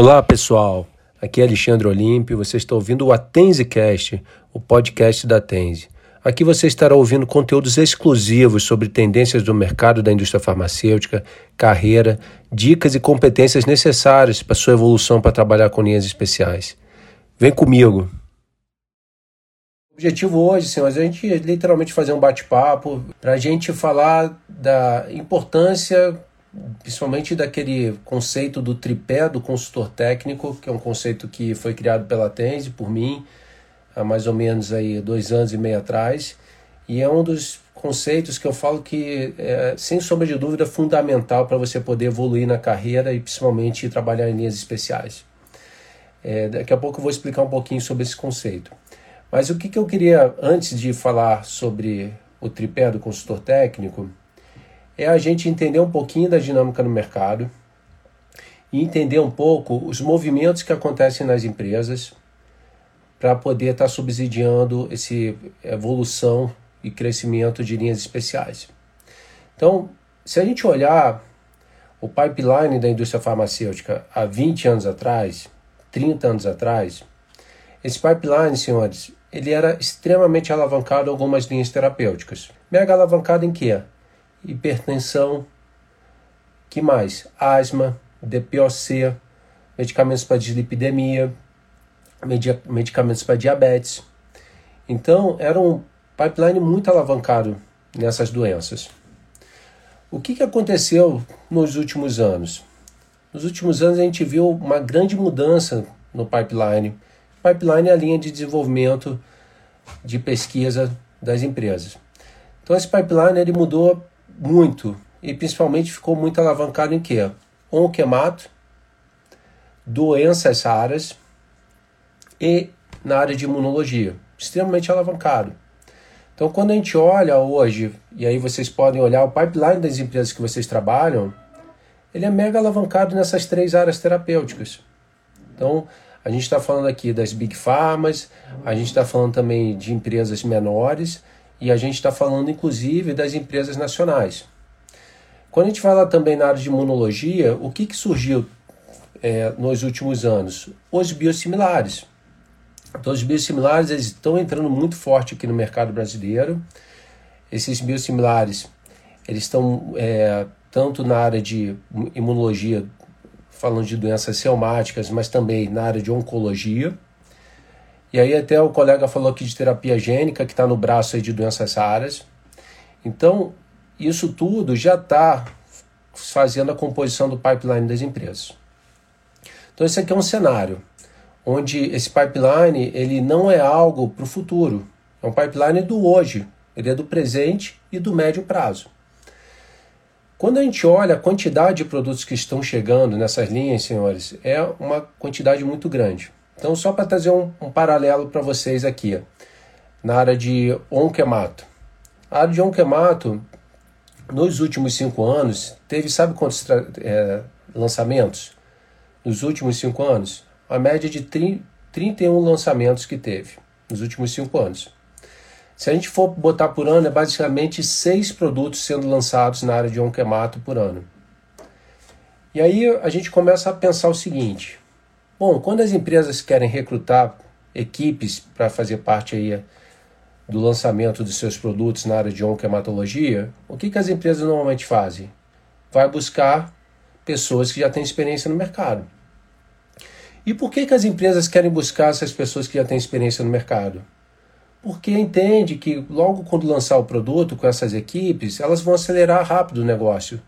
Olá pessoal, aqui é Alexandre Olímpio. Você está ouvindo o AtenseCast, o podcast da Atense. Aqui você estará ouvindo conteúdos exclusivos sobre tendências do mercado da indústria farmacêutica, carreira, dicas e competências necessárias para sua evolução para trabalhar com linhas especiais. Vem comigo! Objetivo hoje, senhores, é a gente literalmente fazer um bate-papo para a gente falar da importância principalmente daquele conceito do tripé do consultor técnico, que é um conceito que foi criado pela Tense por mim há mais ou menos aí dois anos e meio atrás, e é um dos conceitos que eu falo que é, sem sombra de dúvida, fundamental para você poder evoluir na carreira e principalmente trabalhar em linhas especiais. É, daqui a pouco eu vou explicar um pouquinho sobre esse conceito. Mas o que, que eu queria, antes de falar sobre o tripé do consultor técnico, é a gente entender um pouquinho da dinâmica no mercado e entender um pouco os movimentos que acontecem nas empresas para poder estar tá subsidiando essa evolução e crescimento de linhas especiais. Então, se a gente olhar o pipeline da indústria farmacêutica há 20 anos atrás, 30 anos atrás, esse pipeline, senhores, ele era extremamente alavancado em algumas linhas terapêuticas. Mega alavancado em quê? hipertensão, que mais? Asma, DPOC, medicamentos para dislipidemia, medicamentos para diabetes. Então, era um pipeline muito alavancado nessas doenças. O que, que aconteceu nos últimos anos? Nos últimos anos a gente viu uma grande mudança no pipeline. Pipeline é a linha de desenvolvimento de pesquisa das empresas. Então esse pipeline ele mudou muito e principalmente ficou muito alavancado em quê? Onquemato, doenças raras e na área de imunologia, extremamente alavancado. Então, quando a gente olha hoje, e aí vocês podem olhar o pipeline das empresas que vocês trabalham, ele é mega alavancado nessas três áreas terapêuticas. Então, a gente está falando aqui das big pharmas, a gente está falando também de empresas menores e a gente está falando inclusive das empresas nacionais. Quando a gente fala também na área de imunologia, o que, que surgiu é, nos últimos anos? Os biosimilares. Então, os biosimilares eles estão entrando muito forte aqui no mercado brasileiro. Esses biosimilares eles estão é, tanto na área de imunologia, falando de doenças reumáticas, mas também na área de oncologia. E aí até o colega falou aqui de terapia gênica, que está no braço aí de doenças raras. Então, isso tudo já está fazendo a composição do pipeline das empresas. Então, esse aqui é um cenário onde esse pipeline ele não é algo para o futuro, é um pipeline do hoje, ele é do presente e do médio prazo. Quando a gente olha a quantidade de produtos que estão chegando nessas linhas, senhores, é uma quantidade muito grande. Então, só para trazer um, um paralelo para vocês aqui, na área de onquemato. A área de onquemato, nos últimos cinco anos, teve, sabe quantos é, lançamentos? Nos últimos cinco anos? A média de 30, 31 lançamentos que teve nos últimos cinco anos. Se a gente for botar por ano, é basicamente seis produtos sendo lançados na área de onquemato por ano. E aí a gente começa a pensar o seguinte: Bom, quando as empresas querem recrutar equipes para fazer parte aí do lançamento dos seus produtos na área de oncohematologia, o que, que as empresas normalmente fazem? Vai buscar pessoas que já têm experiência no mercado. E por que, que as empresas querem buscar essas pessoas que já têm experiência no mercado? Porque entende que logo quando lançar o produto com essas equipes, elas vão acelerar rápido o negócio.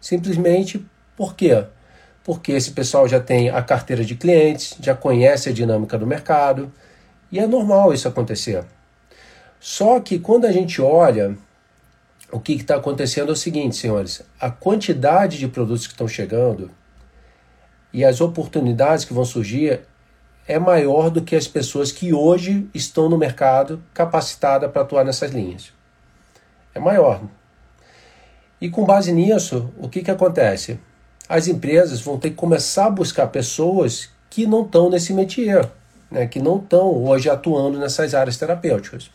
Simplesmente por quê? porque esse pessoal já tem a carteira de clientes, já conhece a dinâmica do mercado e é normal isso acontecer. Só que quando a gente olha, o que está acontecendo é o seguinte, senhores: a quantidade de produtos que estão chegando e as oportunidades que vão surgir é maior do que as pessoas que hoje estão no mercado capacitadas para atuar nessas linhas. É maior. E com base nisso, o que, que acontece? as empresas vão ter que começar a buscar pessoas que não estão nesse métier, né, que não estão hoje atuando nessas áreas terapêuticas.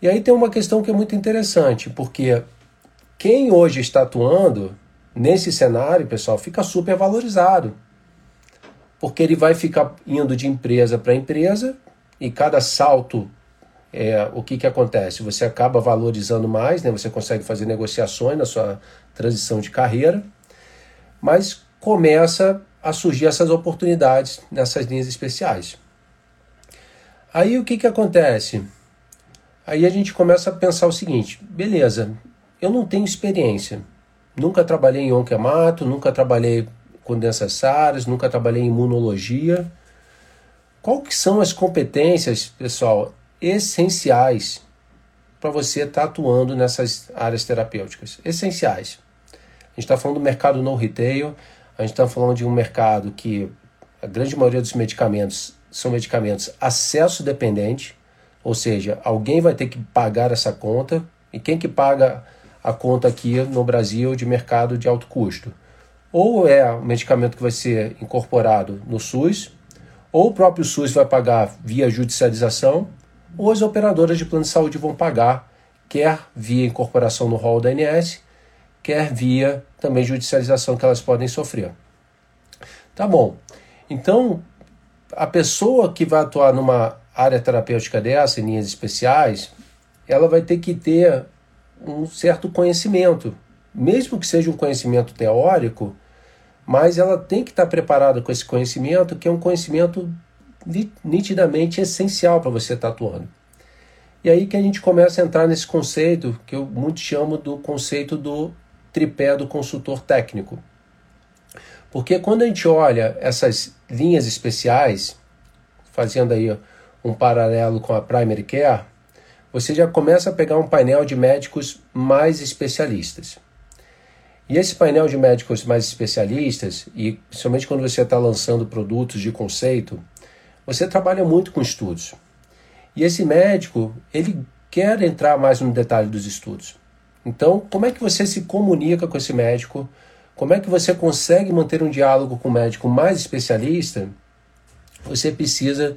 E aí tem uma questão que é muito interessante, porque quem hoje está atuando nesse cenário, pessoal, fica super valorizado. Porque ele vai ficar indo de empresa para empresa e cada salto é, o que, que acontece? Você acaba valorizando mais, né? você consegue fazer negociações na sua transição de carreira, mas começa a surgir essas oportunidades nessas linhas especiais. Aí o que, que acontece? Aí a gente começa a pensar o seguinte: beleza, eu não tenho experiência, nunca trabalhei em onquemato, nunca trabalhei com doenças SARS, nunca trabalhei em imunologia. Qual que são as competências, pessoal, essenciais para você estar tá atuando nessas áreas terapêuticas. Essenciais. A gente está falando do mercado no retail, a gente está falando de um mercado que a grande maioria dos medicamentos são medicamentos acesso dependente, ou seja, alguém vai ter que pagar essa conta, e quem que paga a conta aqui no Brasil de mercado de alto custo? Ou é um medicamento que vai ser incorporado no SUS, ou o próprio SUS vai pagar via judicialização, ou as operadoras de plano de saúde vão pagar, quer via incorporação no rol da ANS, quer via também judicialização que elas podem sofrer. Tá bom. Então, a pessoa que vai atuar numa área terapêutica dessa, em linhas especiais, ela vai ter que ter um certo conhecimento, mesmo que seja um conhecimento teórico, mas ela tem que estar preparada com esse conhecimento, que é um conhecimento nitidamente essencial para você estar tá atuando. E aí que a gente começa a entrar nesse conceito que eu muito chamo do conceito do tripé do consultor técnico. Porque quando a gente olha essas linhas especiais, fazendo aí um paralelo com a Primary Care, você já começa a pegar um painel de médicos mais especialistas. E esse painel de médicos mais especialistas, e principalmente quando você está lançando produtos de conceito, você trabalha muito com estudos. E esse médico, ele quer entrar mais no detalhe dos estudos. Então, como é que você se comunica com esse médico? Como é que você consegue manter um diálogo com o médico mais especialista? Você precisa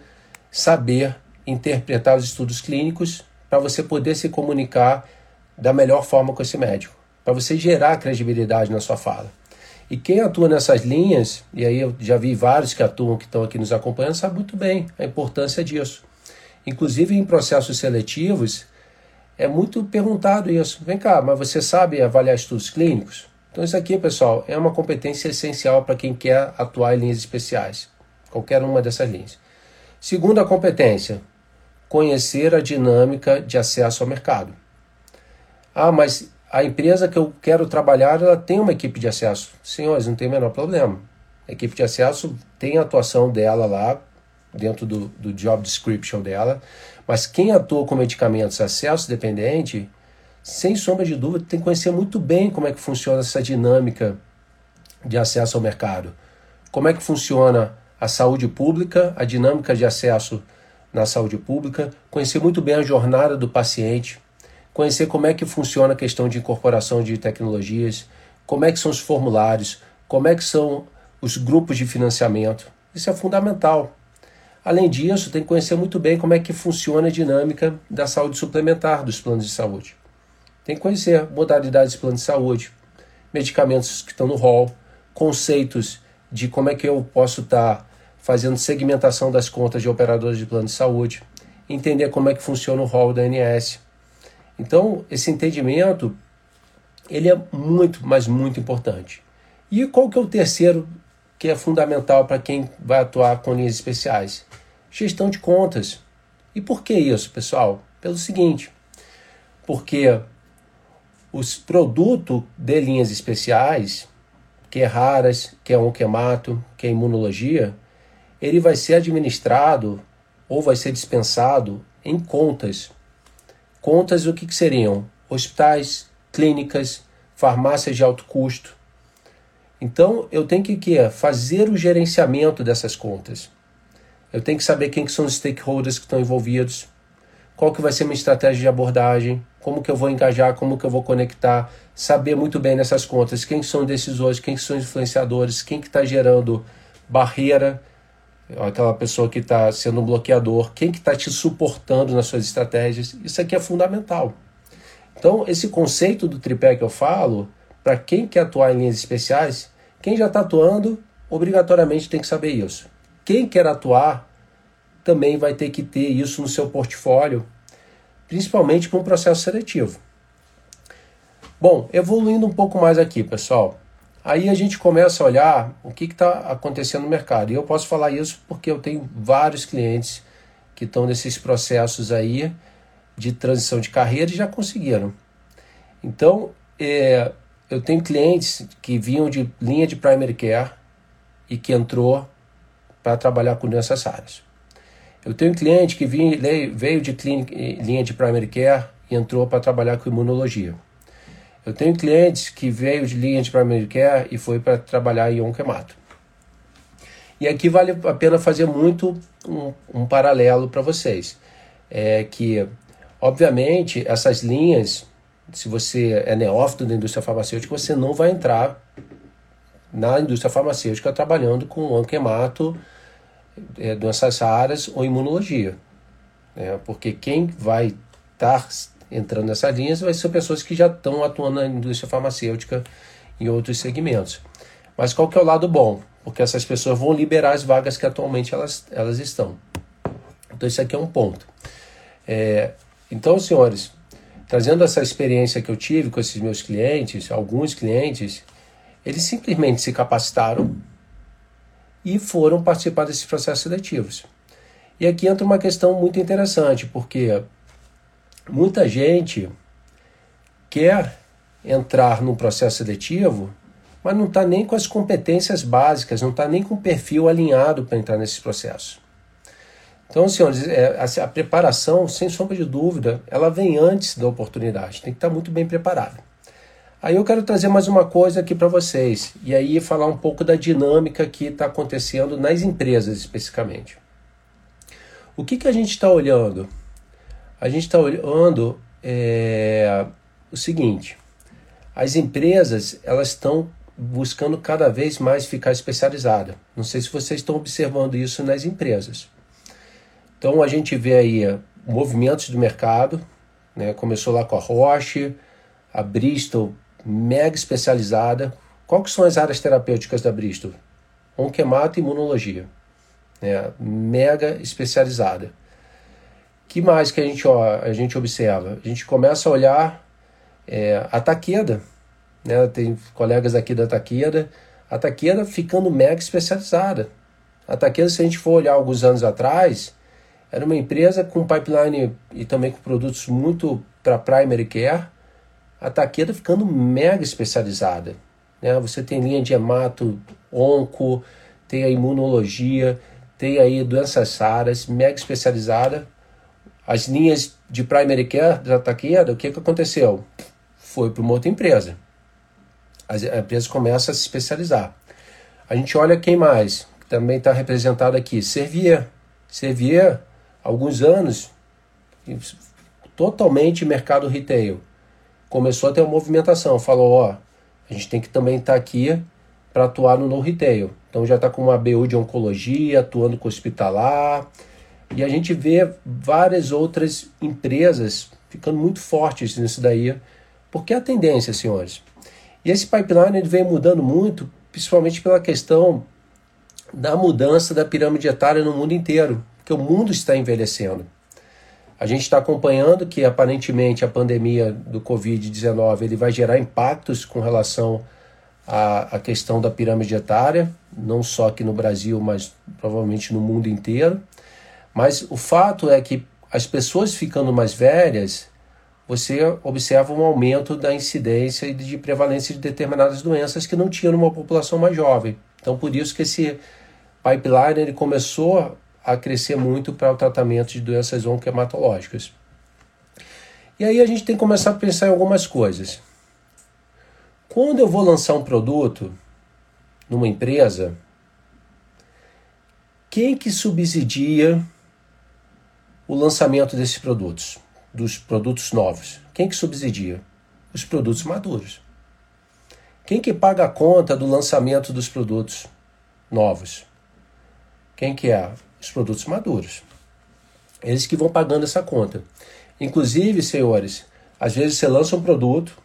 saber interpretar os estudos clínicos para você poder se comunicar da melhor forma com esse médico, para você gerar credibilidade na sua fala. E quem atua nessas linhas, e aí eu já vi vários que atuam, que estão aqui nos acompanhando, sabe muito bem a importância disso. Inclusive em processos seletivos, é muito perguntado isso. Vem cá, mas você sabe avaliar estudos clínicos? Então isso aqui, pessoal, é uma competência essencial para quem quer atuar em linhas especiais, qualquer uma dessas linhas. Segunda competência, conhecer a dinâmica de acesso ao mercado. Ah, mas a empresa que eu quero trabalhar, ela tem uma equipe de acesso. Senhores, não tem o menor problema. A equipe de acesso tem a atuação dela lá, dentro do, do job description dela, mas quem atua com medicamentos acesso dependente, sem sombra de dúvida, tem que conhecer muito bem como é que funciona essa dinâmica de acesso ao mercado. Como é que funciona a saúde pública, a dinâmica de acesso na saúde pública, conhecer muito bem a jornada do paciente, conhecer como é que funciona a questão de incorporação de tecnologias, como é que são os formulários, como é que são os grupos de financiamento. Isso é fundamental. Além disso, tem que conhecer muito bem como é que funciona a dinâmica da saúde suplementar dos planos de saúde. Tem que conhecer modalidades de plano de saúde, medicamentos que estão no rol, conceitos de como é que eu posso estar tá fazendo segmentação das contas de operadores de plano de saúde, entender como é que funciona o rol da ANS, então, esse entendimento ele é muito, mas muito importante. E qual que é o terceiro que é fundamental para quem vai atuar com linhas especiais? Gestão de contas. E por que isso, pessoal? Pelo seguinte, porque os produtos de linhas especiais, que é raras, que é onquemato, que é imunologia, ele vai ser administrado ou vai ser dispensado em contas Contas o que, que seriam? Hospitais, clínicas, farmácias de alto custo. Então eu tenho que, que fazer o gerenciamento dessas contas. Eu tenho que saber quem que são os stakeholders que estão envolvidos, qual que vai ser minha estratégia de abordagem, como que eu vou engajar, como que eu vou conectar, saber muito bem nessas contas quem são decisores, quem são influenciadores, quem que está gerando barreira aquela pessoa que está sendo um bloqueador, quem que está te suportando nas suas estratégias, isso aqui é fundamental. Então, esse conceito do tripé que eu falo, para quem quer atuar em linhas especiais, quem já está atuando, obrigatoriamente tem que saber isso. Quem quer atuar, também vai ter que ter isso no seu portfólio, principalmente para um processo seletivo. Bom, evoluindo um pouco mais aqui, pessoal. Aí a gente começa a olhar o que está acontecendo no mercado. E eu posso falar isso porque eu tenho vários clientes que estão nesses processos aí de transição de carreira e já conseguiram. Então, é, eu tenho clientes que vinham de linha de primary care e que entrou para trabalhar com doenças raras. Eu tenho um cliente que veio de linha de primary care e entrou para trabalhar com imunologia. Eu tenho clientes que veio de linha de primary care e foi para trabalhar em onquemato. E aqui vale a pena fazer muito um, um paralelo para vocês. É que, obviamente, essas linhas, se você é neófito da indústria farmacêutica, você não vai entrar na indústria farmacêutica trabalhando com onquemato, é, doenças raras ou imunologia. É, porque quem vai estar entrando nessas linhas vai ser pessoas que já estão atuando na indústria farmacêutica em outros segmentos. Mas qual que é o lado bom? Porque essas pessoas vão liberar as vagas que atualmente elas, elas estão. Então isso aqui é um ponto. É, então, senhores, trazendo essa experiência que eu tive com esses meus clientes, alguns clientes, eles simplesmente se capacitaram e foram participar desses processos seletivos. E aqui entra uma questão muito interessante, porque muita gente quer entrar num processo seletivo, mas não está nem com as competências básicas, não está nem com o perfil alinhado para entrar nesse processo. Então, senhores, é, a, a, preparação, sem sombra de dúvida, ela vem antes da oportunidade, tem que estar tá muito bem preparado. Aí eu quero trazer mais uma coisa aqui para vocês, e aí falar um pouco da dinâmica que está acontecendo nas empresas especificamente. O que, que a gente está olhando? A gente está olhando é, o seguinte: as empresas elas estão buscando cada vez mais ficar especializada. Não sei se vocês estão observando isso nas empresas. Então a gente vê aí movimentos do mercado, né? começou lá com a Roche, a Bristol, mega especializada. Qual são as áreas terapêuticas da Bristol? Onquemato e imunologia. Né? Mega especializada que mais que a gente, ó, a gente observa? A gente começa a olhar é, a Taqueda, né? tem colegas aqui da Taqueda, a Taqueda ficando mega especializada. A Taqueda, se a gente for olhar alguns anos atrás, era uma empresa com pipeline e também com produtos muito para primary care. A Taqueda ficando mega especializada. Né? Você tem linha de hemato, onco, tem a imunologia, tem aí doenças raras, mega especializada as linhas de primary care da Takeda, o que, que aconteceu? Foi para uma outra empresa. As, a empresa começa a se especializar. A gente olha quem mais, também está representado aqui, Servier. Servier, alguns anos, totalmente mercado retail. Começou a ter uma movimentação, falou, ó, a gente tem que também estar tá aqui para atuar no no retail. Então já está com uma BU de oncologia, atuando com hospitalar, e a gente vê várias outras empresas ficando muito fortes nisso daí, porque é a tendência, senhores. E esse pipeline ele vem mudando muito, principalmente pela questão da mudança da pirâmide etária no mundo inteiro, porque o mundo está envelhecendo. A gente está acompanhando que aparentemente a pandemia do Covid-19 ele vai gerar impactos com relação à, à questão da pirâmide etária, não só aqui no Brasil, mas provavelmente no mundo inteiro. Mas o fato é que as pessoas ficando mais velhas, você observa um aumento da incidência e de prevalência de determinadas doenças que não tinham numa população mais jovem. Então, por isso que esse pipeline ele começou a crescer muito para o tratamento de doenças oncohematológicas. E aí a gente tem que começar a pensar em algumas coisas. Quando eu vou lançar um produto numa empresa, quem que subsidia o lançamento desses produtos, dos produtos novos? Quem que subsidia? Os produtos maduros. Quem que paga a conta do lançamento dos produtos novos? Quem que é? Os produtos maduros. Eles que vão pagando essa conta. Inclusive, senhores, às vezes você lança um produto,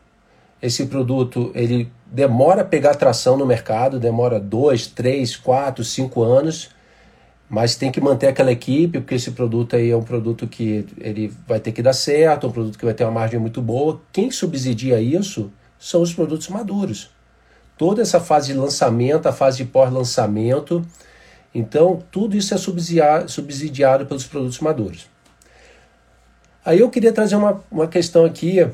esse produto ele demora a pegar tração no mercado, demora dois, três, quatro, cinco anos, mas tem que manter aquela equipe, porque esse produto aí é um produto que ele vai ter que dar certo, um produto que vai ter uma margem muito boa. Quem subsidia isso são os produtos maduros. Toda essa fase de lançamento, a fase de pós-lançamento, então tudo isso é subsidiado, subsidiado pelos produtos maduros. Aí eu queria trazer uma, uma questão aqui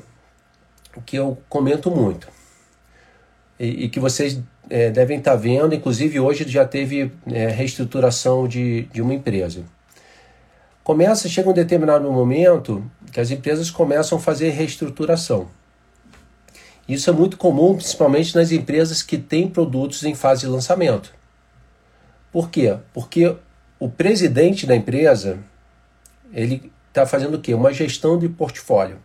que eu comento muito e, e que vocês é, devem estar vendo, inclusive hoje já teve é, reestruturação de, de uma empresa. Começa, chega um determinado momento que as empresas começam a fazer reestruturação. Isso é muito comum, principalmente nas empresas que têm produtos em fase de lançamento. Por quê? Porque o presidente da empresa ele está fazendo o quê? Uma gestão de portfólio.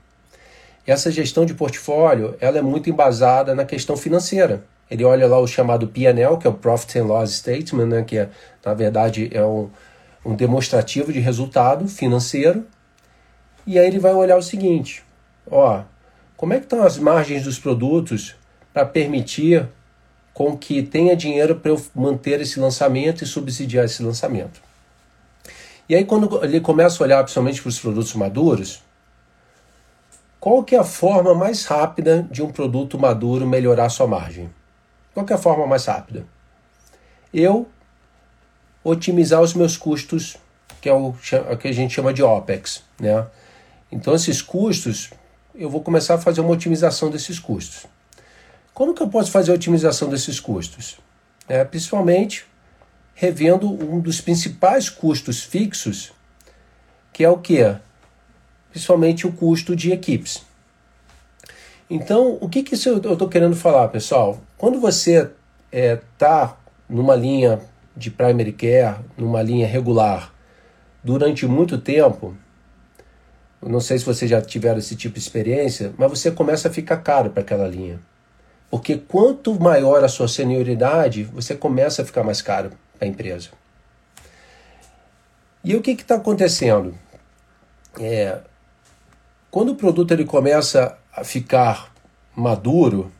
Essa gestão de portfólio ela é muito embasada na questão financeira. Ele olha lá o chamado P&L, que é o Profit and Loss Statement, né, que é, na verdade é um, um demonstrativo de resultado financeiro. E aí ele vai olhar o seguinte, ó, como é que estão as margens dos produtos para permitir com que tenha dinheiro para eu manter esse lançamento e subsidiar esse lançamento. E aí quando ele começa a olhar principalmente para os produtos maduros, qual que é a forma mais rápida de um produto maduro melhorar sua margem? Qual é a forma mais rápida? Eu otimizar os meus custos, que é o que a gente chama de OPEX. Né? Então, esses custos, eu vou começar a fazer uma otimização desses custos. Como que eu posso fazer a otimização desses custos? É, principalmente revendo um dos principais custos fixos, que é o que? principalmente o custo de equipes. Então, o que, que eu estou querendo falar, pessoal? Quando você está é, tá numa linha de primary care, numa linha regular, durante muito tempo, não sei se vocês já tiveram esse tipo de experiência, mas você começa a ficar caro para aquela linha. Porque quanto maior a sua senioridade, você começa a ficar mais caro para a empresa. E o que está acontecendo? É, quando o produto ele começa a ficar maduro,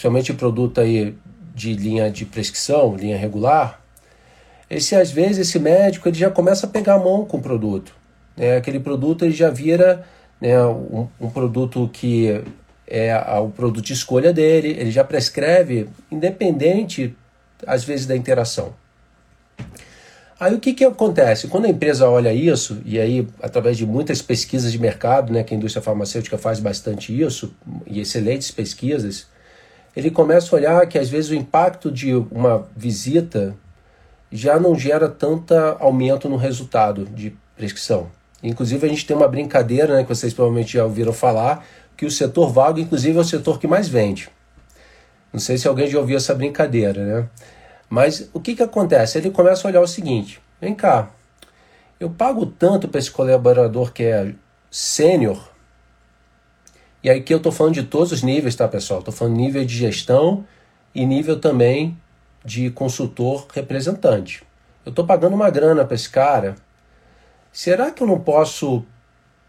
principalmente produto aí de linha de prescrição, linha regular, esse às vezes esse médico ele já começa a pegar a mão com o produto. Né? Aquele produto ele já vira né, um, um produto que é o produto de escolha dele, ele já prescreve, independente às vezes da interação. Aí o que, que acontece? Quando a empresa olha isso, e aí através de muitas pesquisas de mercado, né, que a indústria farmacêutica faz bastante isso, e excelentes pesquisas, ele começa a olhar que às vezes o impacto de uma visita já não gera tanto aumento no resultado de prescrição. Inclusive a gente tem uma brincadeira, né, que vocês provavelmente já ouviram falar, que o setor vago, inclusive, é o setor que mais vende. Não sei se alguém já ouviu essa brincadeira, né? Mas o que, que acontece? Ele começa a olhar o seguinte: vem cá, eu pago tanto para esse colaborador que é sênior, e aí que eu estou falando de todos os níveis, tá, pessoal? Estou falando nível de gestão e nível também de consultor representante. Eu estou pagando uma grana para esse cara. Será que eu não posso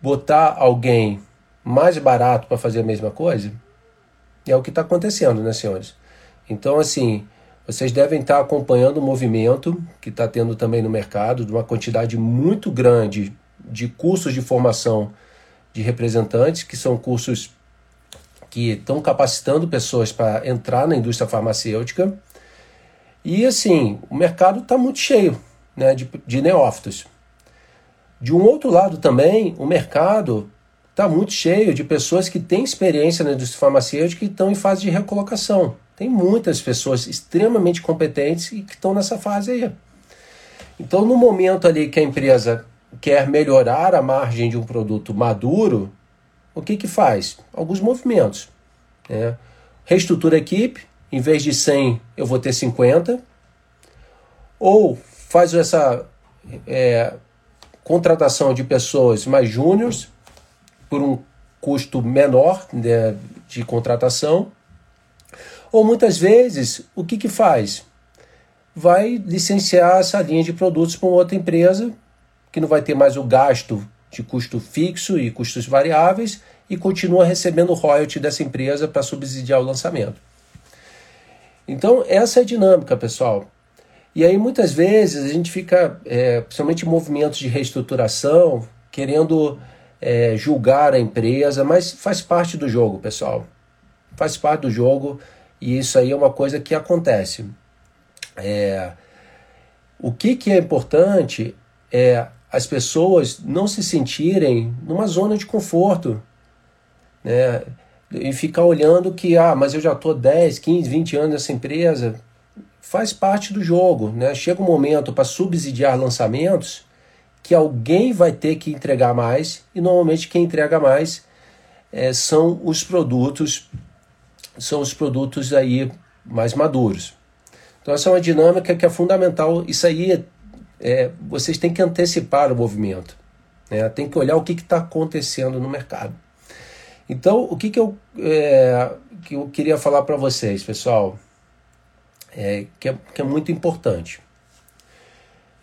botar alguém mais barato para fazer a mesma coisa? E é o que está acontecendo, né, senhores? Então, assim, vocês devem estar acompanhando o movimento que está tendo também no mercado, de uma quantidade muito grande de cursos de formação de representantes, que são cursos que estão capacitando pessoas para entrar na indústria farmacêutica. E assim, o mercado está muito cheio né, de, de neófitos. De um outro lado também, o mercado está muito cheio de pessoas que têm experiência na indústria farmacêutica e estão em fase de recolocação. Tem muitas pessoas extremamente competentes e que estão nessa fase aí. Então, no momento ali que a empresa quer melhorar a margem de um produto maduro, o que que faz? Alguns movimentos. Né? Reestrutura a equipe, em vez de 100, eu vou ter 50. Ou faz essa é, contratação de pessoas mais júniores por um custo menor né, de contratação ou muitas vezes, o que, que faz? vai licenciar essa linha de produtos para outra empresa que não vai ter mais o gasto de custo fixo e custos variáveis e continua recebendo royalty dessa empresa para subsidiar o lançamento. Então, essa é a dinâmica, pessoal. E aí, muitas vezes, a gente fica, é, principalmente em movimentos de reestruturação, querendo é, julgar a empresa, mas faz parte do jogo, pessoal. Faz parte do jogo e isso aí é uma coisa que acontece. É, o que, que é importante é as pessoas não se sentirem numa zona de conforto, né? E ficar olhando que, ah, mas eu já estou 10, 15, 20 anos nessa empresa. Faz parte do jogo, né? Chega um momento para subsidiar lançamentos que alguém vai ter que entregar mais, e normalmente quem entrega mais é, são os produtos, são os produtos aí mais maduros. Então essa é uma dinâmica que é fundamental. Isso aí é, vocês têm que antecipar o movimento. Né? Tem que olhar o que está acontecendo no mercado. Então, o que, que, eu, é, que eu queria falar para vocês, pessoal, é, que, é, que é muito importante.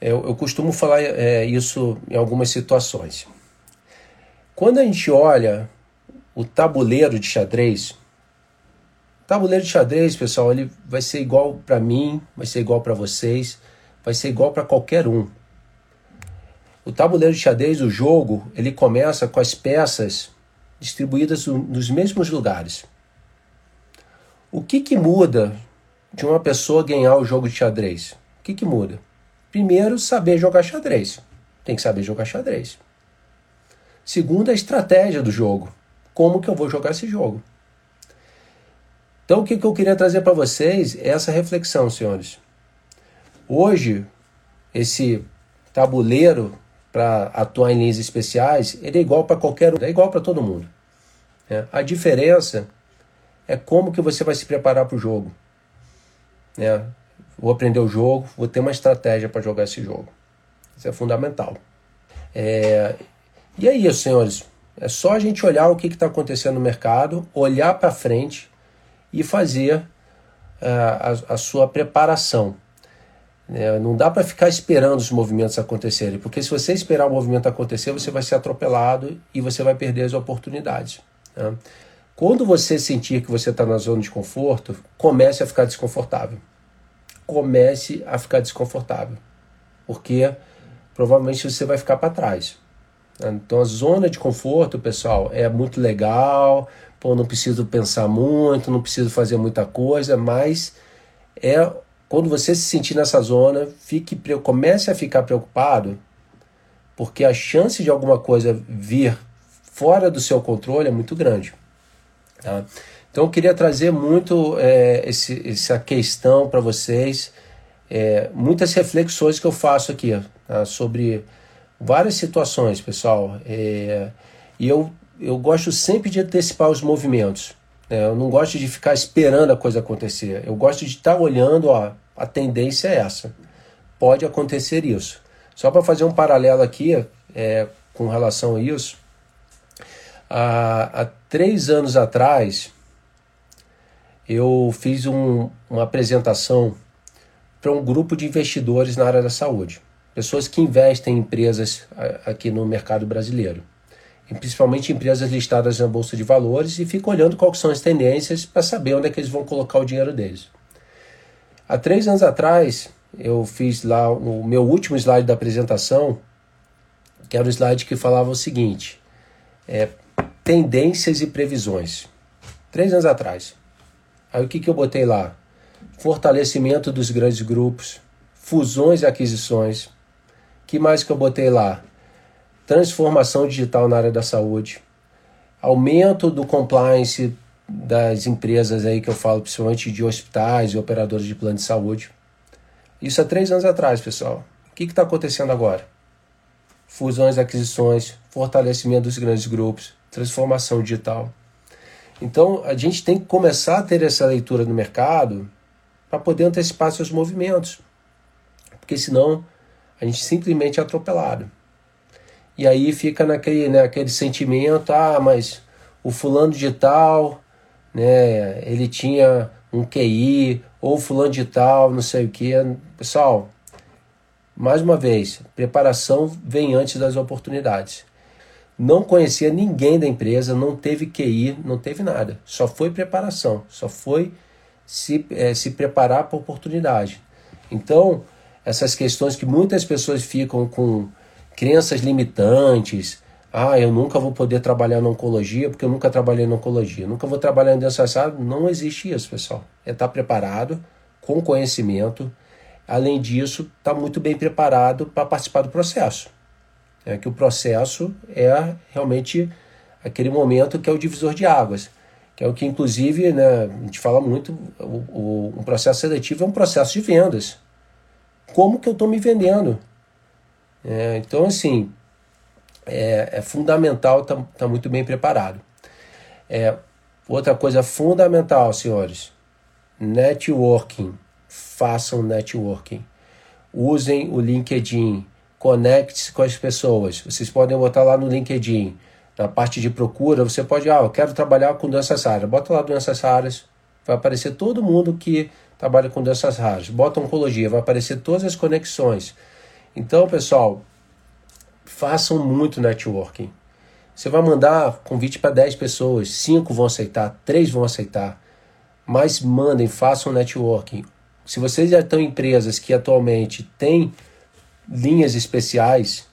Eu, eu costumo falar é, isso em algumas situações. Quando a gente olha o tabuleiro de xadrez, tabuleiro de xadrez, pessoal, ele vai ser igual para mim, vai ser igual para vocês, vai ser igual para qualquer um. O tabuleiro de xadrez, o jogo, ele começa com as peças distribuídas nos mesmos lugares. O que, que muda de uma pessoa ganhar o jogo de xadrez? O que, que muda? Primeiro, saber jogar xadrez. Tem que saber jogar xadrez. Segundo, a estratégia do jogo. Como que eu vou jogar esse jogo? Então, o que, que eu queria trazer para vocês é essa reflexão, senhores. Hoje, esse tabuleiro para atuar em linhas especiais, ele é igual para qualquer um, é igual para todo mundo. Né? A diferença é como que você vai se preparar para o jogo. Né? Vou aprender o jogo, vou ter uma estratégia para jogar esse jogo. Isso é fundamental. É... E é isso, senhores. É só a gente olhar o que está acontecendo no mercado, olhar para frente e fazer uh, a, a sua preparação. É, não dá para ficar esperando os movimentos acontecerem, porque se você esperar o movimento acontecer, você vai ser atropelado e você vai perder as oportunidades. Né? Quando você sentir que você está na zona de conforto, comece a ficar desconfortável. Comece a ficar desconfortável, porque provavelmente você vai ficar para trás. Né? Então a zona de conforto, pessoal, é muito legal. Pô, não preciso pensar muito, não preciso fazer muita coisa, mas é quando você se sentir nessa zona, fique, comece a ficar preocupado, porque a chance de alguma coisa vir fora do seu controle é muito grande. Tá? Então eu queria trazer muito é, esse, essa questão para vocês, é, muitas reflexões que eu faço aqui tá? sobre várias situações, pessoal. É, e eu, eu gosto sempre de antecipar os movimentos. É, eu não gosto de ficar esperando a coisa acontecer. Eu gosto de estar olhando, ó, a tendência é essa. Pode acontecer isso. Só para fazer um paralelo aqui é, com relação a isso, há, há três anos atrás eu fiz um, uma apresentação para um grupo de investidores na área da saúde, pessoas que investem em empresas aqui no mercado brasileiro principalmente empresas listadas na Bolsa de Valores, e fico olhando quais são as tendências para saber onde é que eles vão colocar o dinheiro deles. Há três anos atrás, eu fiz lá o meu último slide da apresentação, que era o slide que falava o seguinte: é, tendências e previsões. Três anos atrás. Aí o que, que eu botei lá? Fortalecimento dos grandes grupos, fusões e aquisições. que mais que eu botei lá? Transformação digital na área da saúde, aumento do compliance das empresas aí que eu falo, principalmente de hospitais e operadores de plano de saúde. Isso há três anos atrás, pessoal. O que está acontecendo agora? Fusões, aquisições, fortalecimento dos grandes grupos, transformação digital. Então, a gente tem que começar a ter essa leitura no mercado para poder antecipar seus movimentos. Porque senão a gente simplesmente é atropelado. E aí fica naquele, né, aquele sentimento, ah, mas o fulano de tal, né, ele tinha um QI, ou fulano de tal, não sei o que. Pessoal, mais uma vez, preparação vem antes das oportunidades. Não conhecia ninguém da empresa, não teve QI, não teve nada. Só foi preparação, só foi se, é, se preparar para a oportunidade. Então, essas questões que muitas pessoas ficam com crenças limitantes, ah, eu nunca vou poder trabalhar na oncologia porque eu nunca trabalhei na oncologia, nunca vou trabalhar em doença rara. Não existe isso, pessoal. É estar preparado, com conhecimento. Além disso, estar tá muito bem preparado para participar do processo. É que o processo é realmente aquele momento que é o divisor de águas, que é o que, inclusive, né, a gente fala muito, o, o, um processo seletivo é um processo de vendas. Como que eu estou me vendendo? É, então, assim, é, é fundamental estar tá, tá muito bem preparado. É, outra coisa fundamental, senhores, networking. Façam networking. Usem o LinkedIn. Conecte-se com as pessoas. Vocês podem botar lá no LinkedIn, na parte de procura, você pode, ah, eu quero trabalhar com doenças raras. Bota lá doenças raras. Vai aparecer todo mundo que trabalha com doenças raras. Bota oncologia, vai aparecer todas as conexões. Então, pessoal, façam muito networking. Você vai mandar convite para 10 pessoas, 5 vão aceitar, 3 vão aceitar. Mas mandem, façam networking. Se vocês já estão em empresas que atualmente têm linhas especiais,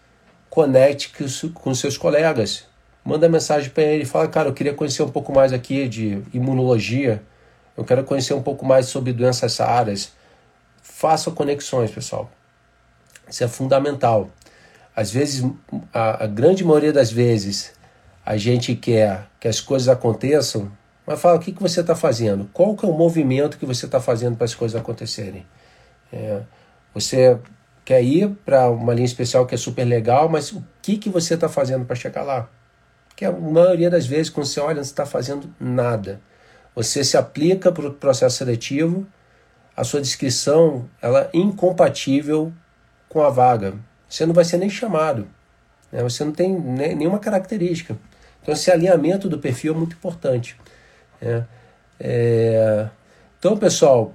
conecte com seus colegas. Manda mensagem para ele, fala, cara, eu queria conhecer um pouco mais aqui de imunologia, eu quero conhecer um pouco mais sobre doenças raras. Façam conexões, pessoal. Isso é fundamental. Às vezes, a, a grande maioria das vezes, a gente quer que as coisas aconteçam, mas fala, o que, que você está fazendo? Qual que é o movimento que você está fazendo para as coisas acontecerem? É, você quer ir para uma linha especial que é super legal, mas o que, que você está fazendo para chegar lá? Que a maioria das vezes, quando você olha, não está fazendo nada. Você se aplica para o processo seletivo, a sua descrição ela é incompatível com a vaga você não vai ser nem chamado. Né? Você não tem nenhuma característica. Então, esse alinhamento do perfil é muito importante. Né? É... Então, pessoal,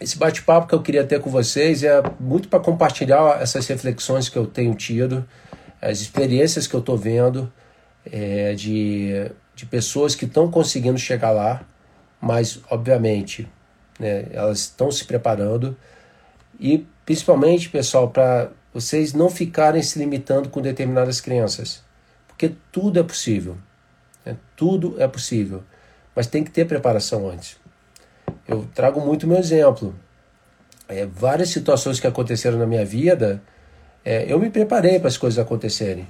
esse bate-papo que eu queria ter com vocês é muito para compartilhar essas reflexões que eu tenho tido, as experiências que eu estou vendo é, de, de pessoas que estão conseguindo chegar lá, mas, obviamente, né, elas estão se preparando. E, principalmente, pessoal, para vocês não ficarem se limitando com determinadas crenças, porque tudo é possível. Né? Tudo é possível, mas tem que ter preparação antes. Eu trago muito meu exemplo. É, várias situações que aconteceram na minha vida, é, eu me preparei para as coisas acontecerem.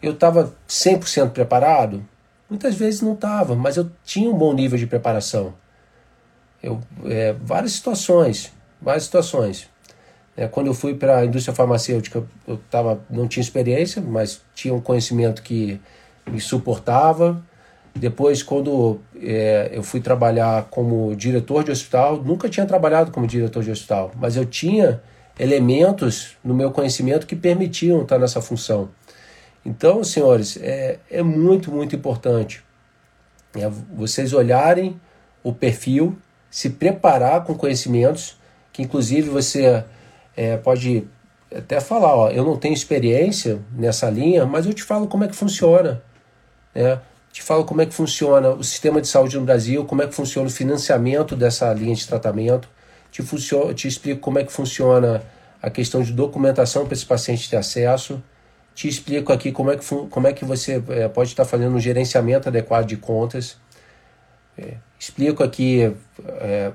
Eu estava 100% preparado? Muitas vezes não estava, mas eu tinha um bom nível de preparação. Eu, é, várias situações, várias situações. É, quando eu fui para a indústria farmacêutica, eu tava, não tinha experiência, mas tinha um conhecimento que me suportava. Depois, quando é, eu fui trabalhar como diretor de hospital, nunca tinha trabalhado como diretor de hospital, mas eu tinha elementos no meu conhecimento que permitiam estar nessa função. Então, senhores, é, é muito, muito importante é, vocês olharem o perfil, se preparar com conhecimentos, que inclusive você é, pode até falar, ó, eu não tenho experiência nessa linha, mas eu te falo como é que funciona, né? Te falo como é que funciona o sistema de saúde no Brasil, como é que funciona o financiamento dessa linha de tratamento, te, te explico como é que funciona a questão de documentação para esse paciente ter acesso, te explico aqui como é que, como é que você é, pode estar fazendo um gerenciamento adequado de contas, é, explico aqui é,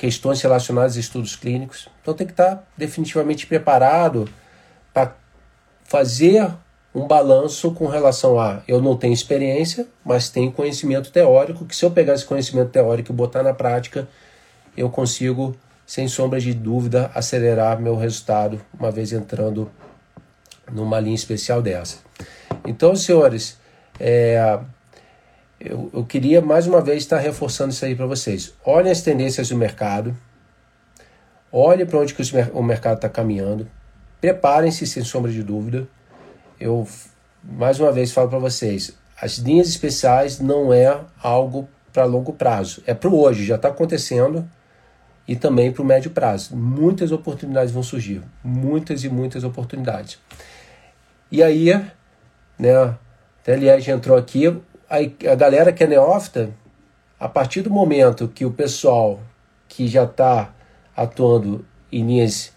questões relacionadas a estudos clínicos. Então tem que estar definitivamente preparado para fazer um balanço com relação a eu não tenho experiência, mas tenho conhecimento teórico, que se eu pegar esse conhecimento teórico e botar na prática, eu consigo, sem sombra de dúvida, acelerar meu resultado uma vez entrando numa linha especial dessa. Então, senhores, é, eu, eu queria mais uma vez estar reforçando isso aí para vocês. Olhem as tendências do mercado, olhem para onde que o mercado está caminhando, preparem-se sem sombra de dúvida. Eu mais uma vez falo para vocês, as linhas especiais não é algo para longo prazo. É para o hoje, já está acontecendo e também para o médio prazo. Muitas oportunidades vão surgir, muitas e muitas oportunidades. E aí, né, até aliás entrou aqui, a, a galera que é neófita, a partir do momento que o pessoal que já está atuando em linhas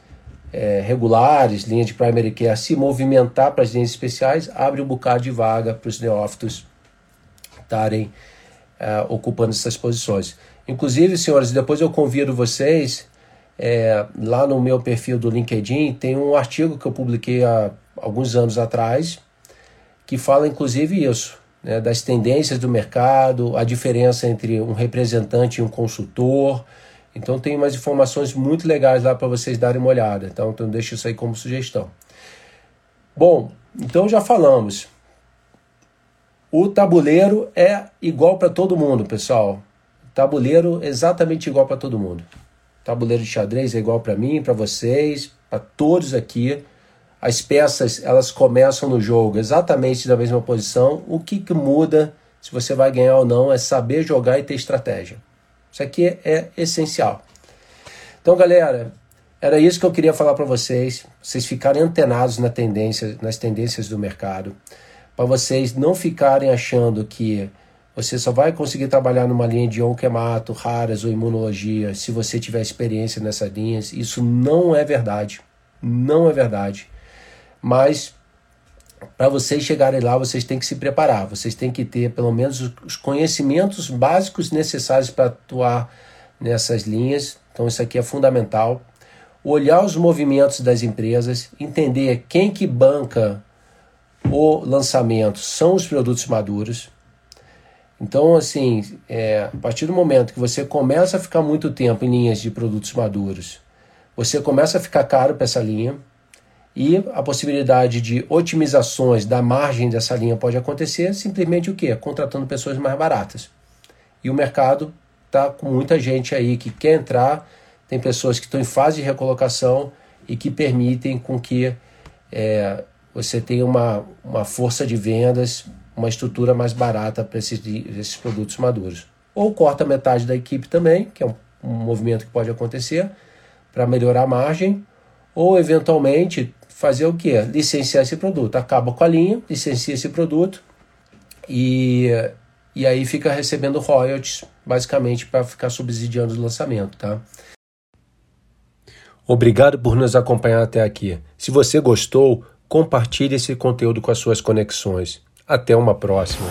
é, regulares, linha de primary care, se movimentar para as linhas especiais, abre um bocado de vaga para os neófitos estarem é, ocupando essas posições. Inclusive, senhores, depois eu convido vocês, é, lá no meu perfil do LinkedIn, tem um artigo que eu publiquei há alguns anos atrás, que fala inclusive isso, né, das tendências do mercado, a diferença entre um representante e um consultor. Então tem umas informações muito legais lá para vocês darem uma olhada. Então, então deixa isso aí como sugestão. Bom, então já falamos. O tabuleiro é igual para todo mundo, pessoal. Tabuleiro exatamente igual para todo mundo. Tabuleiro de xadrez é igual para mim, para vocês, para todos aqui. As peças elas começam no jogo exatamente da mesma posição. O que, que muda se você vai ganhar ou não é saber jogar e ter estratégia. Isso aqui é, é essencial. Então, galera, era isso que eu queria falar para vocês. Vocês ficarem antenados na tendência, nas tendências do mercado, para vocês não ficarem achando que você só vai conseguir trabalhar numa linha de onquemato, raras ou imunologia se você tiver experiência nessas linhas. Isso não é verdade. Não é verdade. Mas para vocês chegarem lá, vocês têm que se preparar. Vocês têm que ter pelo menos os conhecimentos básicos necessários para atuar nessas linhas. Então isso aqui é fundamental. Olhar os movimentos das empresas, entender quem que banca o lançamento são os produtos maduros. Então, assim, é, a partir do momento que você começa a ficar muito tempo em linhas de produtos maduros, você começa a ficar caro para essa linha e a possibilidade de otimizações da margem dessa linha pode acontecer simplesmente o quê? Contratando pessoas mais baratas. E o mercado está com muita gente aí que quer entrar, tem pessoas que estão em fase de recolocação e que permitem com que é, você tenha uma, uma força de vendas uma estrutura mais barata para esses, esses produtos maduros. Ou corta metade da equipe também, que é um, um movimento que pode acontecer, para melhorar a margem, ou eventualmente fazer o que? Licenciar esse produto. Acaba com a linha, licencia esse produto e, e aí fica recebendo royalties, basicamente, para ficar subsidiando o lançamento. Tá? Obrigado por nos acompanhar até aqui. Se você gostou, compartilhe esse conteúdo com as suas conexões. Até uma próxima.